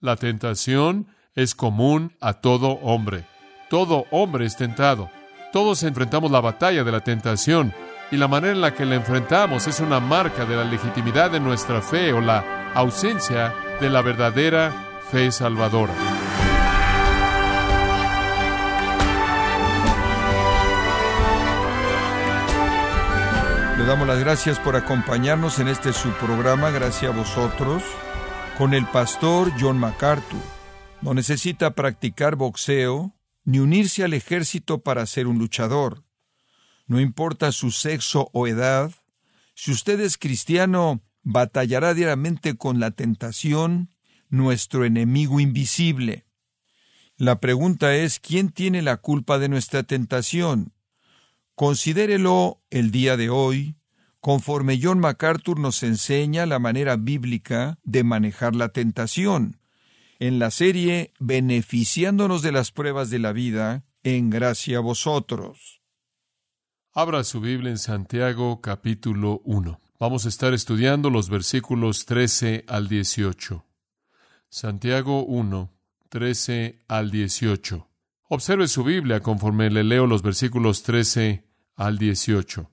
La tentación es común a todo hombre. Todo hombre es tentado. Todos enfrentamos la batalla de la tentación y la manera en la que la enfrentamos es una marca de la legitimidad de nuestra fe o la ausencia de la verdadera fe salvadora. Le damos las gracias por acompañarnos en este subprograma, gracias a vosotros, con el pastor John MacArthur. No necesita practicar boxeo ni unirse al ejército para ser un luchador. No importa su sexo o edad, si usted es cristiano, batallará diariamente con la tentación, nuestro enemigo invisible. La pregunta es, ¿quién tiene la culpa de nuestra tentación? Considérelo el día de hoy, conforme John MacArthur nos enseña la manera bíblica de manejar la tentación, en la serie Beneficiándonos de las pruebas de la vida, en gracia a vosotros. Abra su Biblia en Santiago capítulo 1. Vamos a estar estudiando los versículos 13 al 18. Santiago 1, 13 al 18. Observe su Biblia conforme le leo los versículos 13 al 18.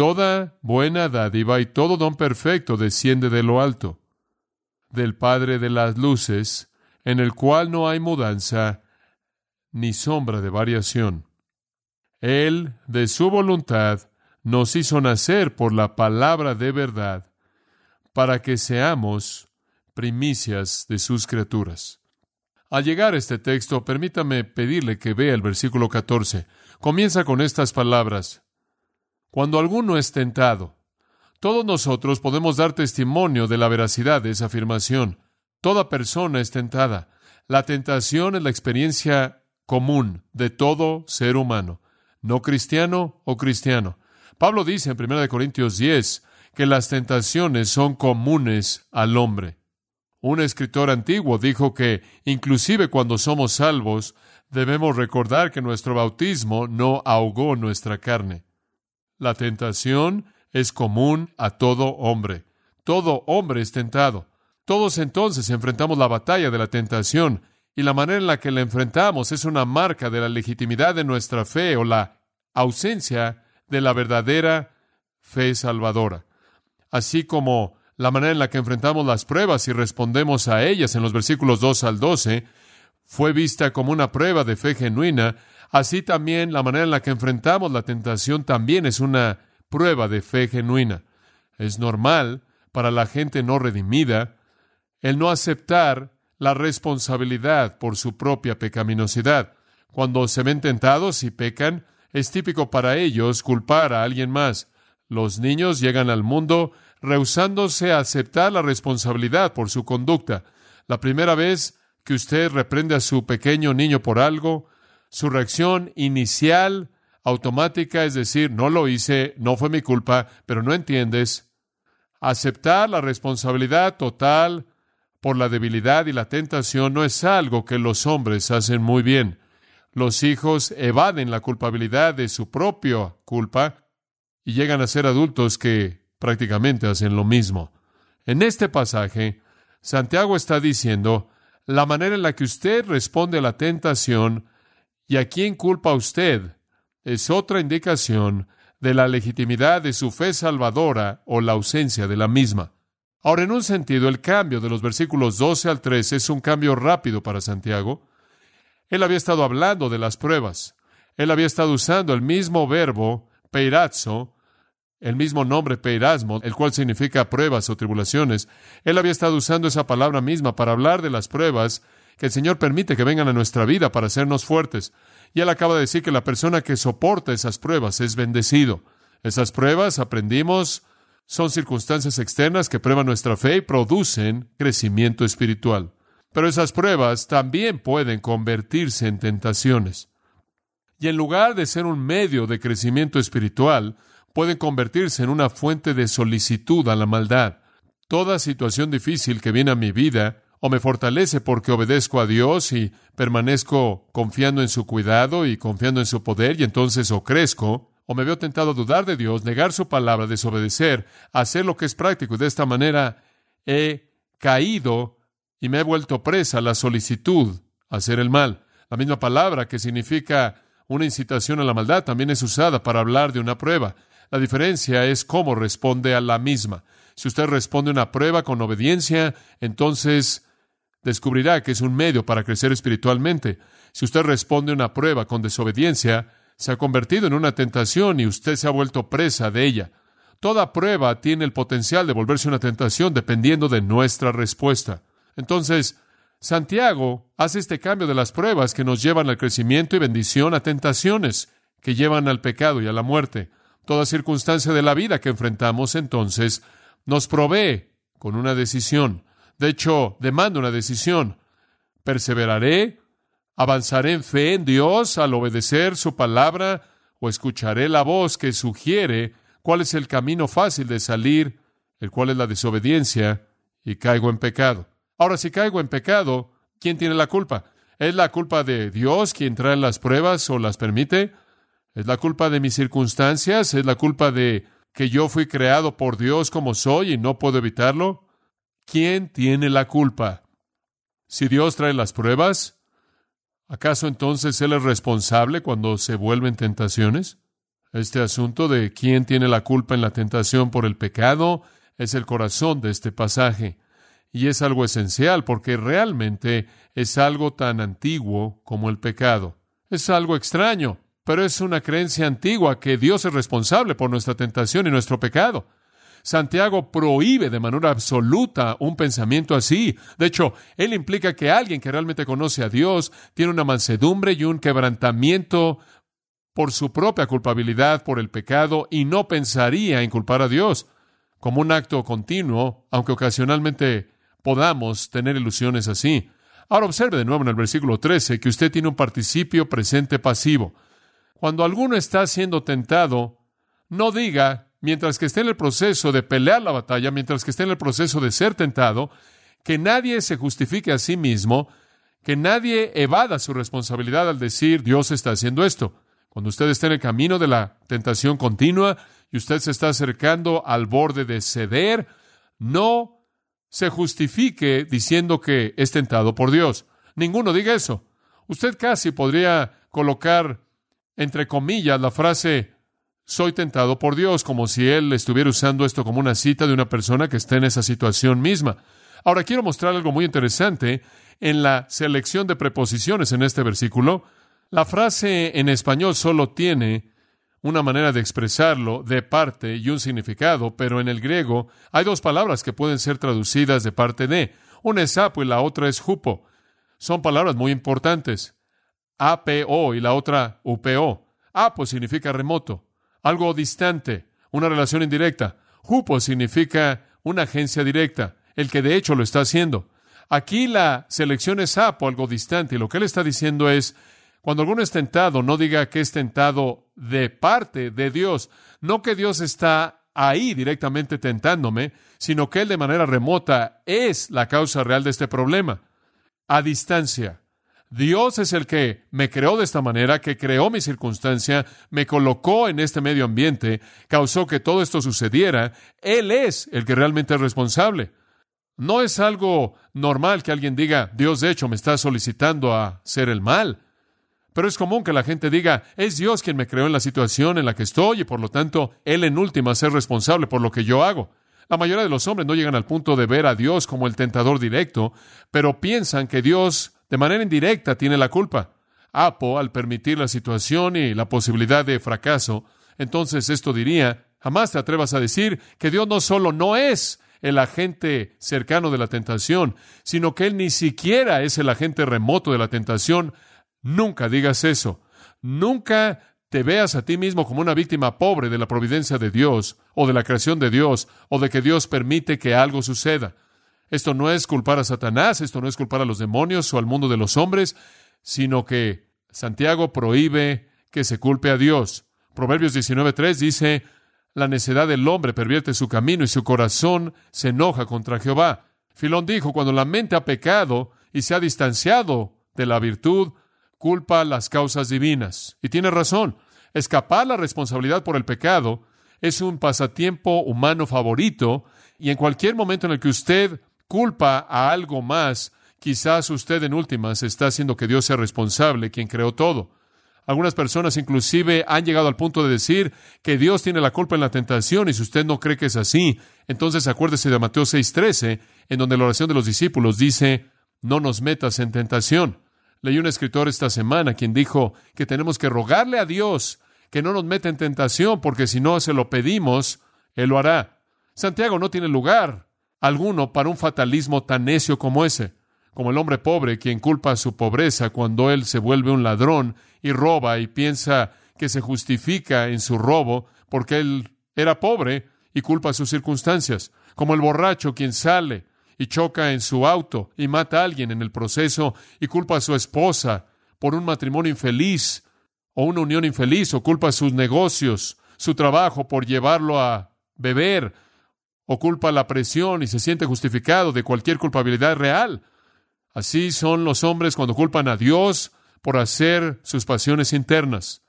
Toda buena dádiva y todo don perfecto desciende de lo alto, del Padre de las luces, en el cual no hay mudanza ni sombra de variación. Él, de su voluntad, nos hizo nacer por la palabra de verdad, para que seamos primicias de sus criaturas. Al llegar a este texto, permítame pedirle que vea el versículo 14. Comienza con estas palabras. Cuando alguno es tentado, todos nosotros podemos dar testimonio de la veracidad de esa afirmación. Toda persona es tentada. La tentación es la experiencia común de todo ser humano, no cristiano o cristiano. Pablo dice en 1 Corintios 10 que las tentaciones son comunes al hombre. Un escritor antiguo dijo que, inclusive cuando somos salvos, debemos recordar que nuestro bautismo no ahogó nuestra carne. La tentación es común a todo hombre. Todo hombre es tentado. Todos entonces enfrentamos la batalla de la tentación, y la manera en la que la enfrentamos es una marca de la legitimidad de nuestra fe o la ausencia de la verdadera fe salvadora. Así como la manera en la que enfrentamos las pruebas y respondemos a ellas en los versículos 2 al 12 fue vista como una prueba de fe genuina, así también la manera en la que enfrentamos la tentación también es una prueba de fe genuina. Es normal para la gente no redimida el no aceptar la responsabilidad por su propia pecaminosidad. Cuando se ven tentados y pecan, es típico para ellos culpar a alguien más. Los niños llegan al mundo rehusándose a aceptar la responsabilidad por su conducta. La primera vez que usted reprende a su pequeño niño por algo, su reacción inicial, automática, es decir, no lo hice, no fue mi culpa, pero no entiendes. Aceptar la responsabilidad total por la debilidad y la tentación no es algo que los hombres hacen muy bien. Los hijos evaden la culpabilidad de su propia culpa y llegan a ser adultos que prácticamente hacen lo mismo. En este pasaje, Santiago está diciendo la manera en la que usted responde a la tentación y a quién culpa usted es otra indicación de la legitimidad de su fe salvadora o la ausencia de la misma. Ahora, en un sentido, el cambio de los versículos 12 al 13 es un cambio rápido para Santiago. Él había estado hablando de las pruebas. Él había estado usando el mismo verbo, peirazzo, el mismo nombre peirasmo, el cual significa pruebas o tribulaciones. Él había estado usando esa palabra misma para hablar de las pruebas que el Señor permite que vengan a nuestra vida para hacernos fuertes. Y él acaba de decir que la persona que soporta esas pruebas es bendecido. Esas pruebas, aprendimos, son circunstancias externas que prueban nuestra fe y producen crecimiento espiritual. Pero esas pruebas también pueden convertirse en tentaciones. Y en lugar de ser un medio de crecimiento espiritual, pueden convertirse en una fuente de solicitud a la maldad. Toda situación difícil que viene a mi vida o me fortalece porque obedezco a Dios y permanezco confiando en su cuidado y confiando en su poder y entonces o crezco o me veo tentado a dudar de Dios, negar su palabra, desobedecer, hacer lo que es práctico y de esta manera he caído y me he vuelto presa la solicitud a hacer el mal. La misma palabra que significa una incitación a la maldad también es usada para hablar de una prueba. La diferencia es cómo responde a la misma. Si usted responde a una prueba con obediencia, entonces descubrirá que es un medio para crecer espiritualmente. Si usted responde a una prueba con desobediencia, se ha convertido en una tentación y usted se ha vuelto presa de ella. Toda prueba tiene el potencial de volverse una tentación dependiendo de nuestra respuesta. Entonces, Santiago hace este cambio de las pruebas que nos llevan al crecimiento y bendición a tentaciones que llevan al pecado y a la muerte. Toda circunstancia de la vida que enfrentamos entonces nos provee con una decisión. De hecho, demanda una decisión. ¿Perseveraré? ¿Avanzaré en fe en Dios al obedecer su palabra? ¿O escucharé la voz que sugiere cuál es el camino fácil de salir, el cual es la desobediencia, y caigo en pecado? Ahora, si caigo en pecado, ¿quién tiene la culpa? ¿Es la culpa de Dios quien trae las pruebas o las permite? ¿Es la culpa de mis circunstancias? ¿Es la culpa de que yo fui creado por Dios como soy y no puedo evitarlo? ¿Quién tiene la culpa? Si Dios trae las pruebas, ¿acaso entonces Él es responsable cuando se vuelven tentaciones? Este asunto de quién tiene la culpa en la tentación por el pecado es el corazón de este pasaje. Y es algo esencial porque realmente es algo tan antiguo como el pecado. Es algo extraño pero es una creencia antigua que Dios es responsable por nuestra tentación y nuestro pecado. Santiago prohíbe de manera absoluta un pensamiento así. De hecho, él implica que alguien que realmente conoce a Dios tiene una mansedumbre y un quebrantamiento por su propia culpabilidad por el pecado y no pensaría en culpar a Dios como un acto continuo, aunque ocasionalmente podamos tener ilusiones así. Ahora observe de nuevo en el versículo 13 que usted tiene un participio presente pasivo. Cuando alguno está siendo tentado, no diga, mientras que esté en el proceso de pelear la batalla, mientras que esté en el proceso de ser tentado, que nadie se justifique a sí mismo, que nadie evada su responsabilidad al decir Dios está haciendo esto. Cuando usted está en el camino de la tentación continua y usted se está acercando al borde de ceder, no se justifique diciendo que es tentado por Dios. Ninguno diga eso. Usted casi podría colocar entre comillas, la frase soy tentado por Dios, como si él estuviera usando esto como una cita de una persona que está en esa situación misma. Ahora quiero mostrar algo muy interesante en la selección de preposiciones en este versículo. La frase en español solo tiene una manera de expresarlo de parte y un significado, pero en el griego hay dos palabras que pueden ser traducidas de parte de. Una es apo y la otra es jupo. Son palabras muy importantes. APO y la otra UPO. APO significa remoto, algo distante, una relación indirecta. JUPO significa una agencia directa, el que de hecho lo está haciendo. Aquí la selección es APO, algo distante, y lo que él está diciendo es, cuando alguno es tentado, no diga que es tentado de parte de Dios, no que Dios está ahí directamente tentándome, sino que Él de manera remota es la causa real de este problema. A distancia. Dios es el que me creó de esta manera, que creó mi circunstancia, me colocó en este medio ambiente, causó que todo esto sucediera. Él es el que realmente es responsable. No es algo normal que alguien diga, Dios de hecho me está solicitando a hacer el mal. Pero es común que la gente diga, es Dios quien me creó en la situación en la que estoy y por lo tanto Él en última es responsable por lo que yo hago. La mayoría de los hombres no llegan al punto de ver a Dios como el tentador directo, pero piensan que Dios de manera indirecta tiene la culpa. Apo, al permitir la situación y la posibilidad de fracaso, entonces esto diría, jamás te atrevas a decir que Dios no solo no es el agente cercano de la tentación, sino que Él ni siquiera es el agente remoto de la tentación. Nunca digas eso. Nunca te veas a ti mismo como una víctima pobre de la providencia de Dios, o de la creación de Dios, o de que Dios permite que algo suceda. Esto no es culpar a Satanás, esto no es culpar a los demonios o al mundo de los hombres, sino que Santiago prohíbe que se culpe a Dios. Proverbios 19.3 dice, la necedad del hombre pervierte su camino y su corazón se enoja contra Jehová. Filón dijo, cuando la mente ha pecado y se ha distanciado de la virtud, culpa las causas divinas. Y tiene razón. Escapar la responsabilidad por el pecado es un pasatiempo humano favorito y en cualquier momento en el que usted culpa a algo más, quizás usted en últimas está haciendo que Dios sea responsable, quien creó todo. Algunas personas inclusive han llegado al punto de decir que Dios tiene la culpa en la tentación y si usted no cree que es así, entonces acuérdese de Mateo 6:13, en donde la oración de los discípulos dice, no nos metas en tentación. Leí un escritor esta semana quien dijo que tenemos que rogarle a Dios que no nos meta en tentación, porque si no se lo pedimos, Él lo hará. Santiago no tiene lugar alguno para un fatalismo tan necio como ese, como el hombre pobre quien culpa su pobreza cuando él se vuelve un ladrón y roba y piensa que se justifica en su robo porque él era pobre y culpa sus circunstancias, como el borracho quien sale y choca en su auto y mata a alguien en el proceso y culpa a su esposa por un matrimonio infeliz o una unión infeliz o culpa a sus negocios, su trabajo por llevarlo a beber o la presión y se siente justificado de cualquier culpabilidad real. Así son los hombres cuando culpan a Dios por hacer sus pasiones internas.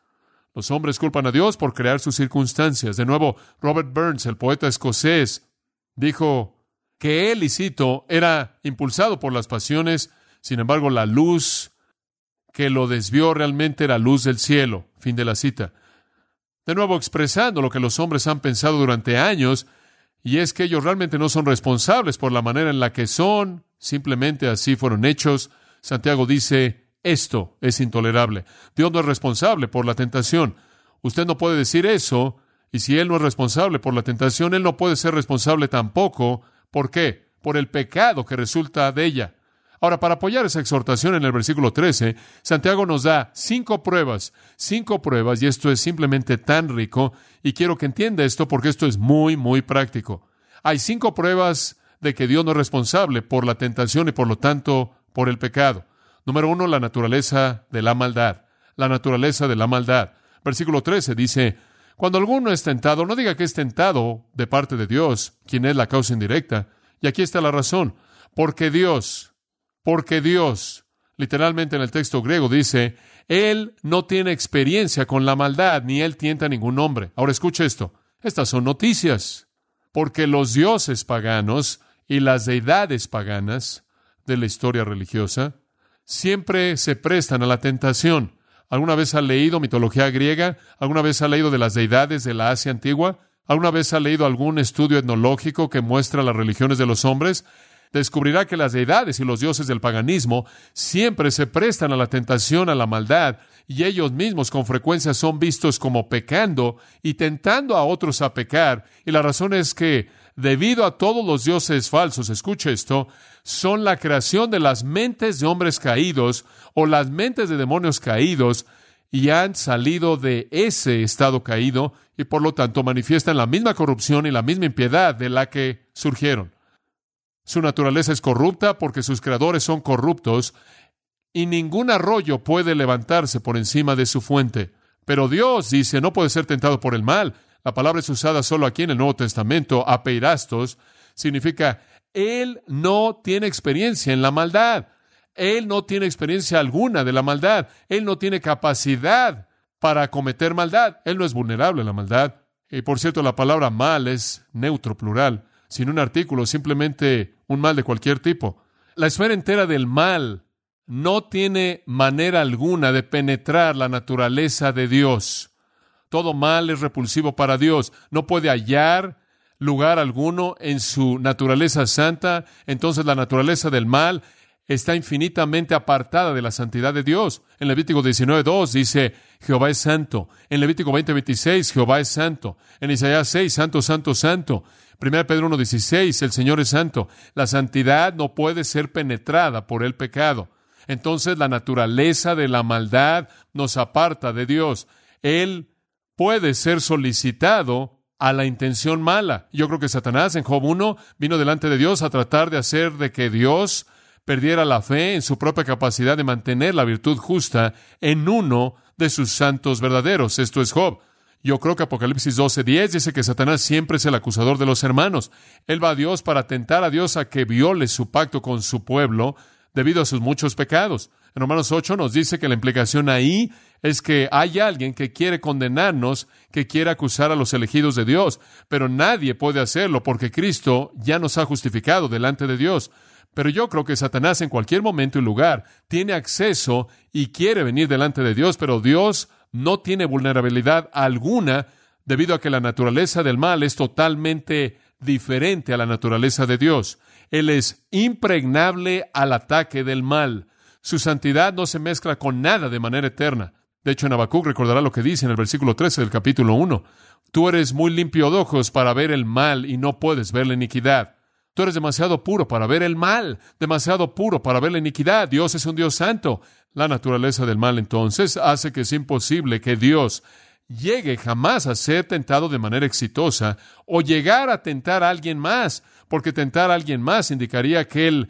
Los hombres culpan a Dios por crear sus circunstancias. De nuevo, Robert Burns, el poeta escocés, dijo que él, y cito, era impulsado por las pasiones, sin embargo, la luz que lo desvió realmente era luz del cielo. Fin de la cita. De nuevo, expresando lo que los hombres han pensado durante años, y es que ellos realmente no son responsables por la manera en la que son, simplemente así fueron hechos. Santiago dice, esto es intolerable. Dios no es responsable por la tentación. Usted no puede decir eso, y si Él no es responsable por la tentación, Él no puede ser responsable tampoco. ¿Por qué? Por el pecado que resulta de ella. Ahora, para apoyar esa exhortación en el versículo 13, Santiago nos da cinco pruebas, cinco pruebas, y esto es simplemente tan rico, y quiero que entienda esto porque esto es muy, muy práctico. Hay cinco pruebas de que Dios no es responsable por la tentación y por lo tanto por el pecado. Número uno, la naturaleza de la maldad. La naturaleza de la maldad. Versículo 13 dice, cuando alguno es tentado, no diga que es tentado de parte de Dios, quien es la causa indirecta. Y aquí está la razón. Porque Dios, porque Dios, literalmente en el texto griego dice, Él no tiene experiencia con la maldad, ni Él tienta a ningún hombre. Ahora escuche esto. Estas son noticias. Porque los dioses paganos y las deidades paganas de la historia religiosa siempre se prestan a la tentación. ¿Alguna vez ha leído mitología griega? ¿Alguna vez ha leído de las deidades de la Asia antigua? ¿Alguna vez ha leído algún estudio etnológico que muestra las religiones de los hombres? Descubrirá que las deidades y los dioses del paganismo siempre se prestan a la tentación, a la maldad, y ellos mismos con frecuencia son vistos como pecando y tentando a otros a pecar. Y la razón es que, debido a todos los dioses falsos, escuche esto, son la creación de las mentes de hombres caídos o las mentes de demonios caídos, y han salido de ese estado caído y por lo tanto manifiestan la misma corrupción y la misma impiedad de la que surgieron. Su naturaleza es corrupta porque sus creadores son corruptos y ningún arroyo puede levantarse por encima de su fuente. Pero Dios dice, no puede ser tentado por el mal. La palabra es usada solo aquí en el Nuevo Testamento, apeirastos, significa Él no tiene experiencia en la maldad. Él no tiene experiencia alguna de la maldad. Él no tiene capacidad para cometer maldad. Él no es vulnerable a la maldad. Y por cierto, la palabra mal es neutro plural sin un artículo, simplemente un mal de cualquier tipo. La esfera entera del mal no tiene manera alguna de penetrar la naturaleza de Dios. Todo mal es repulsivo para Dios. No puede hallar lugar alguno en su naturaleza santa. Entonces la naturaleza del mal está infinitamente apartada de la santidad de Dios. En Levítico 19.2 dice, Jehová es santo. En Levítico 20.26, Jehová es santo. En Isaías 6, santo, santo, santo. 1 Pedro 1.16, el Señor es santo. La santidad no puede ser penetrada por el pecado. Entonces la naturaleza de la maldad nos aparta de Dios. Él puede ser solicitado a la intención mala. Yo creo que Satanás en Job 1 vino delante de Dios a tratar de hacer de que Dios perdiera la fe en su propia capacidad de mantener la virtud justa en uno de sus santos verdaderos. Esto es Job. Yo creo que Apocalipsis 12:10 dice que Satanás siempre es el acusador de los hermanos. Él va a Dios para tentar a Dios a que viole su pacto con su pueblo debido a sus muchos pecados. En Romanos 8 nos dice que la implicación ahí es que hay alguien que quiere condenarnos, que quiere acusar a los elegidos de Dios, pero nadie puede hacerlo porque Cristo ya nos ha justificado delante de Dios. Pero yo creo que Satanás en cualquier momento y lugar tiene acceso y quiere venir delante de Dios, pero Dios no tiene vulnerabilidad alguna debido a que la naturaleza del mal es totalmente diferente a la naturaleza de Dios. Él es impregnable al ataque del mal. Su santidad no se mezcla con nada de manera eterna. De hecho, en recordará lo que dice en el versículo 13 del capítulo 1. Tú eres muy limpio de ojos para ver el mal y no puedes ver la iniquidad. Tú eres demasiado puro para ver el mal, demasiado puro para ver la iniquidad. Dios es un Dios santo. La naturaleza del mal entonces hace que es imposible que Dios llegue jamás a ser tentado de manera exitosa o llegar a tentar a alguien más, porque tentar a alguien más indicaría que Él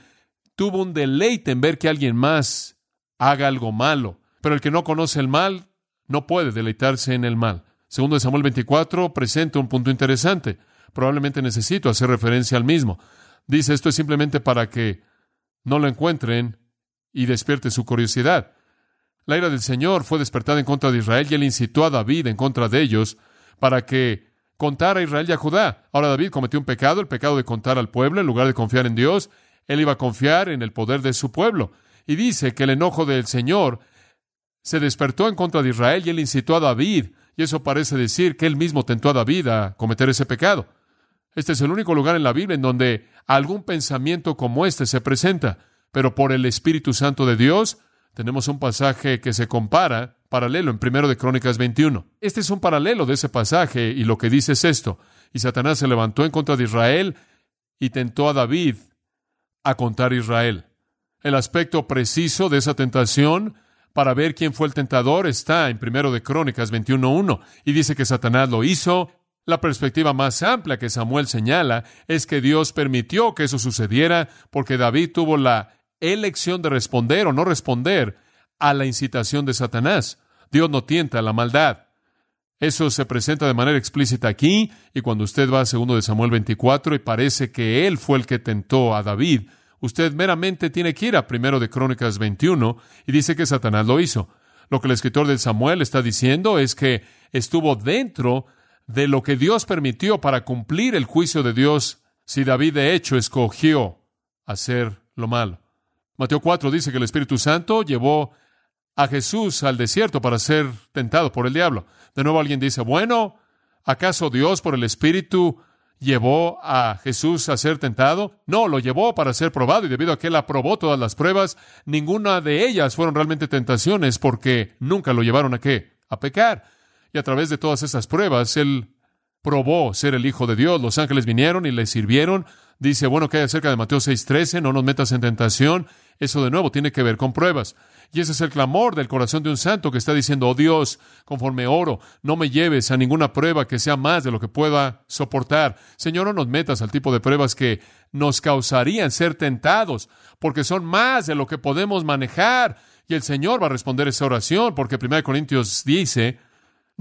tuvo un deleite en ver que alguien más haga algo malo. Pero el que no conoce el mal no puede deleitarse en el mal. Segundo de Samuel 24 presenta un punto interesante probablemente necesito hacer referencia al mismo. Dice, esto es simplemente para que no lo encuentren y despierte su curiosidad. La ira del Señor fue despertada en contra de Israel y él incitó a David en contra de ellos para que contara a Israel y a Judá. Ahora David cometió un pecado, el pecado de contar al pueblo en lugar de confiar en Dios. Él iba a confiar en el poder de su pueblo. Y dice que el enojo del Señor se despertó en contra de Israel y él incitó a David. Y eso parece decir que él mismo tentó a David a cometer ese pecado. Este es el único lugar en la Biblia en donde algún pensamiento como este se presenta, pero por el Espíritu Santo de Dios tenemos un pasaje que se compara, paralelo en primero de Crónicas 21. Este es un paralelo de ese pasaje y lo que dice es esto. Y Satanás se levantó en contra de Israel y tentó a David a contar Israel. El aspecto preciso de esa tentación para ver quién fue el tentador está en primero de Crónicas 21.1 y dice que Satanás lo hizo la perspectiva más amplia que Samuel señala es que Dios permitió que eso sucediera porque David tuvo la elección de responder o no responder a la incitación de Satanás. Dios no tienta la maldad. Eso se presenta de manera explícita aquí, y cuando usted va a segundo de Samuel 24 y parece que él fue el que tentó a David, usted meramente tiene que ir a primero de Crónicas 21 y dice que Satanás lo hizo. Lo que el escritor de Samuel está diciendo es que estuvo dentro de lo que Dios permitió para cumplir el juicio de Dios si David de hecho escogió hacer lo malo. Mateo 4 dice que el Espíritu Santo llevó a Jesús al desierto para ser tentado por el diablo. De nuevo alguien dice, bueno, ¿acaso Dios por el Espíritu llevó a Jesús a ser tentado? No, lo llevó para ser probado y debido a que él aprobó todas las pruebas, ninguna de ellas fueron realmente tentaciones porque nunca lo llevaron a qué? A pecar. Y a través de todas esas pruebas, él probó ser el Hijo de Dios. Los ángeles vinieron y le sirvieron. Dice, bueno, que hay acerca de Mateo 6:13, no nos metas en tentación. Eso de nuevo tiene que ver con pruebas. Y ese es el clamor del corazón de un santo que está diciendo, oh Dios, conforme oro, no me lleves a ninguna prueba que sea más de lo que pueda soportar. Señor, no nos metas al tipo de pruebas que nos causarían ser tentados, porque son más de lo que podemos manejar. Y el Señor va a responder esa oración, porque 1 Corintios dice,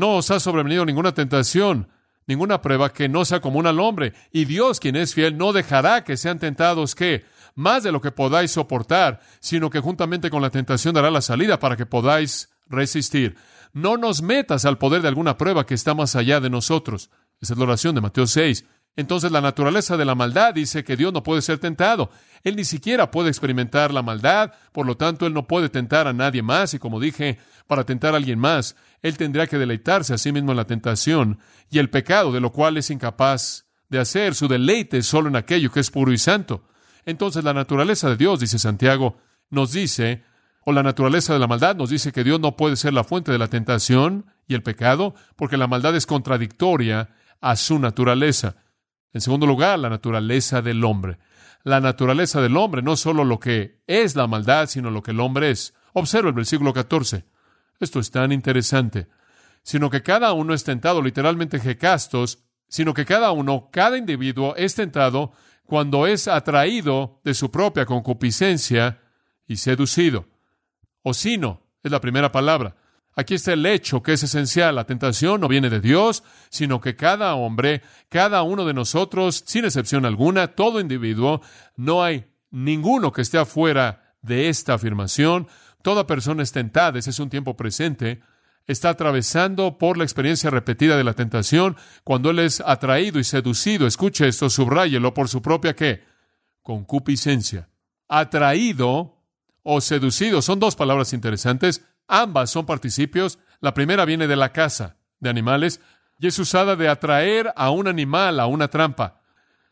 no os ha sobrevenido ninguna tentación, ninguna prueba que no sea común al hombre. Y Dios, quien es fiel, no dejará que sean tentados que más de lo que podáis soportar, sino que juntamente con la tentación dará la salida para que podáis resistir. No nos metas al poder de alguna prueba que está más allá de nosotros. Esa es la oración de Mateo 6. Entonces la naturaleza de la maldad dice que Dios no puede ser tentado. Él ni siquiera puede experimentar la maldad, por lo tanto Él no puede tentar a nadie más y como dije, para tentar a alguien más, Él tendría que deleitarse a sí mismo en la tentación y el pecado, de lo cual es incapaz de hacer su deleite solo en aquello que es puro y santo. Entonces la naturaleza de Dios, dice Santiago, nos dice, o la naturaleza de la maldad nos dice que Dios no puede ser la fuente de la tentación y el pecado, porque la maldad es contradictoria a su naturaleza. En segundo lugar, la naturaleza del hombre. La naturaleza del hombre, no solo lo que es la maldad, sino lo que el hombre es. Observa el versículo 14. Esto es tan interesante. Sino que cada uno es tentado, literalmente jecastos, sino que cada uno, cada individuo es tentado cuando es atraído de su propia concupiscencia y seducido. O sino, es la primera palabra. Aquí está el hecho que es esencial. La tentación no viene de Dios, sino que cada hombre, cada uno de nosotros, sin excepción alguna, todo individuo, no hay ninguno que esté afuera de esta afirmación. Toda persona es tentada, ese es un tiempo presente, está atravesando por la experiencia repetida de la tentación cuando él es atraído y seducido. Escuche esto, subráyelo por su propia qué? Concupiscencia. Atraído o seducido son dos palabras interesantes. Ambas son participios. La primera viene de la caza de animales y es usada de atraer a un animal a una trampa.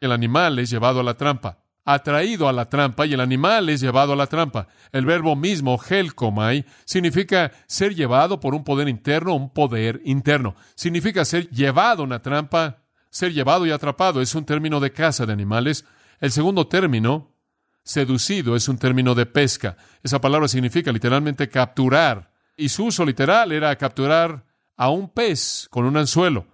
El animal es llevado a la trampa, atraído a la trampa y el animal es llevado a la trampa. El verbo mismo, helkomai, significa ser llevado por un poder interno, un poder interno. Significa ser llevado a una trampa, ser llevado y atrapado. Es un término de caza de animales. El segundo término, seducido, es un término de pesca. Esa palabra significa literalmente capturar y su uso literal era capturar a un pez con un anzuelo,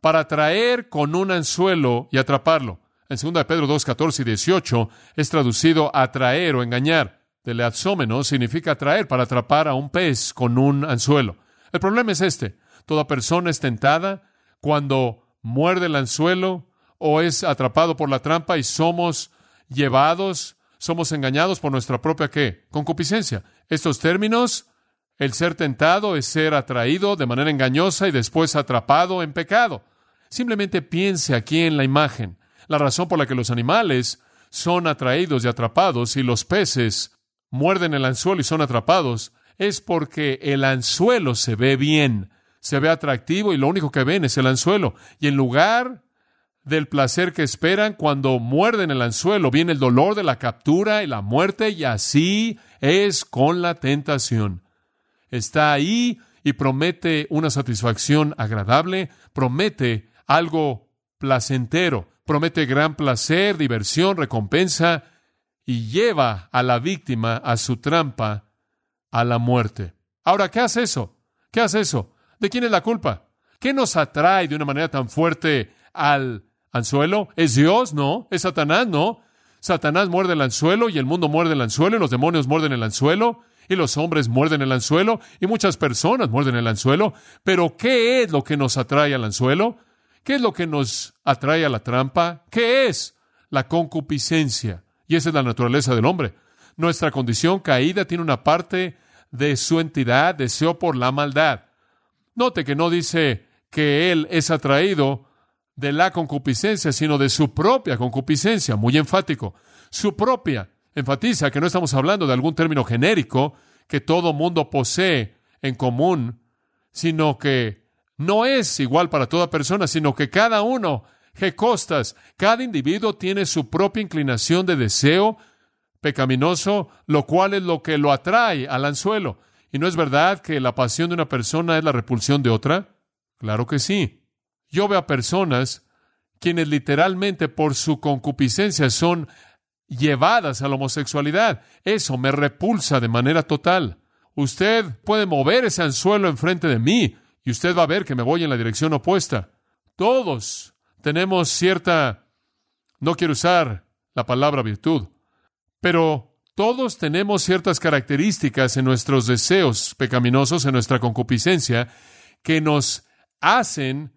para atraer con un anzuelo y atraparlo. En 2 Pedro 2, 14 y 18 es traducido atraer o engañar. Teleazómeno significa atraer para atrapar a un pez con un anzuelo. El problema es este. Toda persona es tentada cuando muerde el anzuelo o es atrapado por la trampa y somos llevados, somos engañados por nuestra propia qué? Concupiscencia. Estos términos el ser tentado es ser atraído de manera engañosa y después atrapado en pecado. Simplemente piense aquí en la imagen. La razón por la que los animales son atraídos y atrapados y los peces muerden el anzuelo y son atrapados es porque el anzuelo se ve bien, se ve atractivo y lo único que ven es el anzuelo. Y en lugar del placer que esperan cuando muerden el anzuelo, viene el dolor de la captura y la muerte y así es con la tentación está ahí y promete una satisfacción agradable, promete algo placentero, promete gran placer, diversión, recompensa, y lleva a la víctima a su trampa, a la muerte. Ahora, ¿qué hace eso? ¿Qué hace eso? ¿De quién es la culpa? ¿Qué nos atrae de una manera tan fuerte al anzuelo? ¿Es Dios? No. ¿Es Satanás? No. Satanás muerde el anzuelo y el mundo muerde el anzuelo y los demonios muerden el anzuelo y los hombres muerden el anzuelo y muchas personas muerden el anzuelo. Pero ¿qué es lo que nos atrae al anzuelo? ¿Qué es lo que nos atrae a la trampa? ¿Qué es? La concupiscencia. Y esa es la naturaleza del hombre. Nuestra condición caída tiene una parte de su entidad, deseo por la maldad. Note que no dice que él es atraído de la concupiscencia, sino de su propia concupiscencia, muy enfático, su propia enfatiza que no estamos hablando de algún término genérico que todo mundo posee en común, sino que no es igual para toda persona, sino que cada uno, costas, cada individuo tiene su propia inclinación de deseo pecaminoso, lo cual es lo que lo atrae al anzuelo. ¿Y no es verdad que la pasión de una persona es la repulsión de otra? Claro que sí. Yo veo a personas quienes literalmente por su concupiscencia son llevadas a la homosexualidad. Eso me repulsa de manera total. Usted puede mover ese anzuelo enfrente de mí y usted va a ver que me voy en la dirección opuesta. Todos tenemos cierta, no quiero usar la palabra virtud, pero todos tenemos ciertas características en nuestros deseos pecaminosos, en nuestra concupiscencia, que nos hacen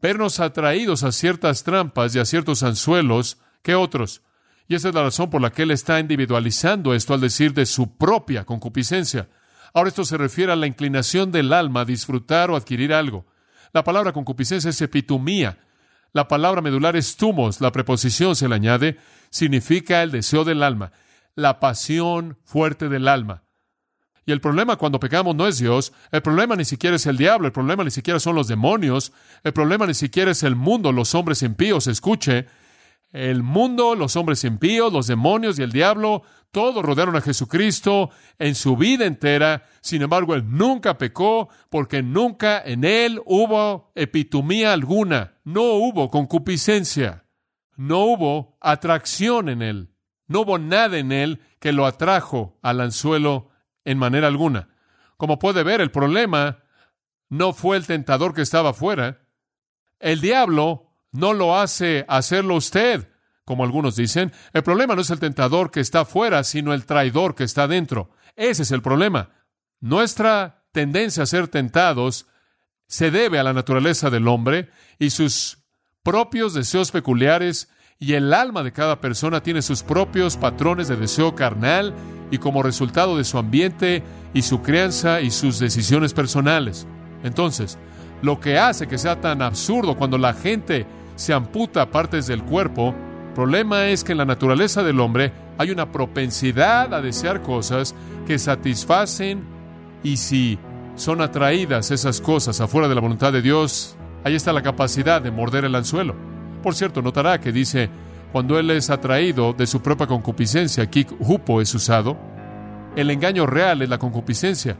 vernos atraídos a ciertas trampas y a ciertos anzuelos que otros. Y esa es la razón por la que él está individualizando esto al decir de su propia concupiscencia. Ahora esto se refiere a la inclinación del alma a disfrutar o adquirir algo. La palabra concupiscencia es epitumía. La palabra medular es tumos. La preposición se le añade. Significa el deseo del alma, la pasión fuerte del alma. Y el problema cuando pecamos no es Dios, el problema ni siquiera es el diablo, el problema ni siquiera son los demonios, el problema ni siquiera es el mundo, los hombres impíos. Escuche, el mundo, los hombres impíos, los demonios y el diablo, todos rodearon a Jesucristo en su vida entera. Sin embargo, él nunca pecó porque nunca en él hubo epitumía alguna, no hubo concupiscencia, no hubo atracción en él, no hubo nada en él que lo atrajo al anzuelo en manera alguna. Como puede ver, el problema no fue el tentador que estaba afuera. El diablo no lo hace hacerlo usted, como algunos dicen. El problema no es el tentador que está afuera, sino el traidor que está dentro. Ese es el problema. Nuestra tendencia a ser tentados se debe a la naturaleza del hombre y sus propios deseos peculiares y el alma de cada persona tiene sus propios patrones de deseo carnal y como resultado de su ambiente y su crianza y sus decisiones personales. Entonces, lo que hace que sea tan absurdo cuando la gente se amputa partes del cuerpo, problema es que en la naturaleza del hombre hay una propensidad a desear cosas que satisfacen y si son atraídas esas cosas afuera de la voluntad de Dios, ahí está la capacidad de morder el anzuelo. Por cierto, notará que dice, cuando él es atraído de su propia concupiscencia, aquí hupo es usado, el engaño real es la concupiscencia.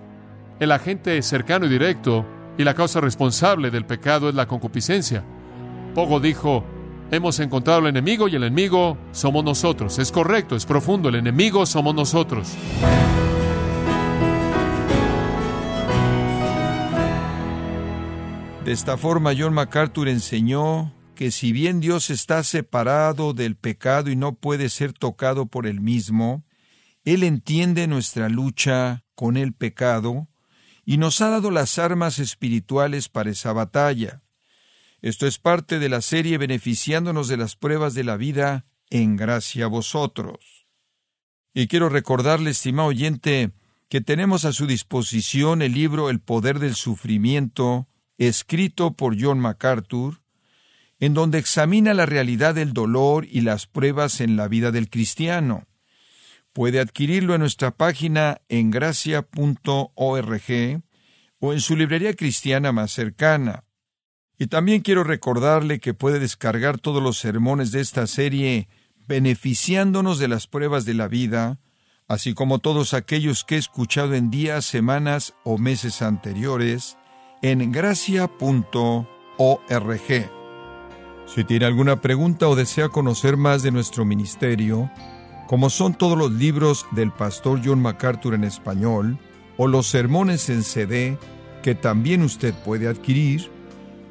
El agente cercano y directo y la causa responsable del pecado es la concupiscencia. Pogo dijo, hemos encontrado al enemigo y el enemigo somos nosotros. Es correcto, es profundo, el enemigo somos nosotros. De esta forma, John MacArthur enseñó que si bien Dios está separado del pecado y no puede ser tocado por él mismo, Él entiende nuestra lucha con el pecado y nos ha dado las armas espirituales para esa batalla. Esto es parte de la serie beneficiándonos de las pruebas de la vida en gracia a vosotros. Y quiero recordarle, estimado oyente, que tenemos a su disposición el libro El poder del sufrimiento, escrito por John MacArthur, en donde examina la realidad del dolor y las pruebas en la vida del cristiano. Puede adquirirlo en nuestra página en gracia.org o en su librería cristiana más cercana. Y también quiero recordarle que puede descargar todos los sermones de esta serie beneficiándonos de las pruebas de la vida, así como todos aquellos que he escuchado en días, semanas o meses anteriores, en gracia.org. Si tiene alguna pregunta o desea conocer más de nuestro ministerio, como son todos los libros del pastor John MacArthur en español, o los sermones en CD que también usted puede adquirir,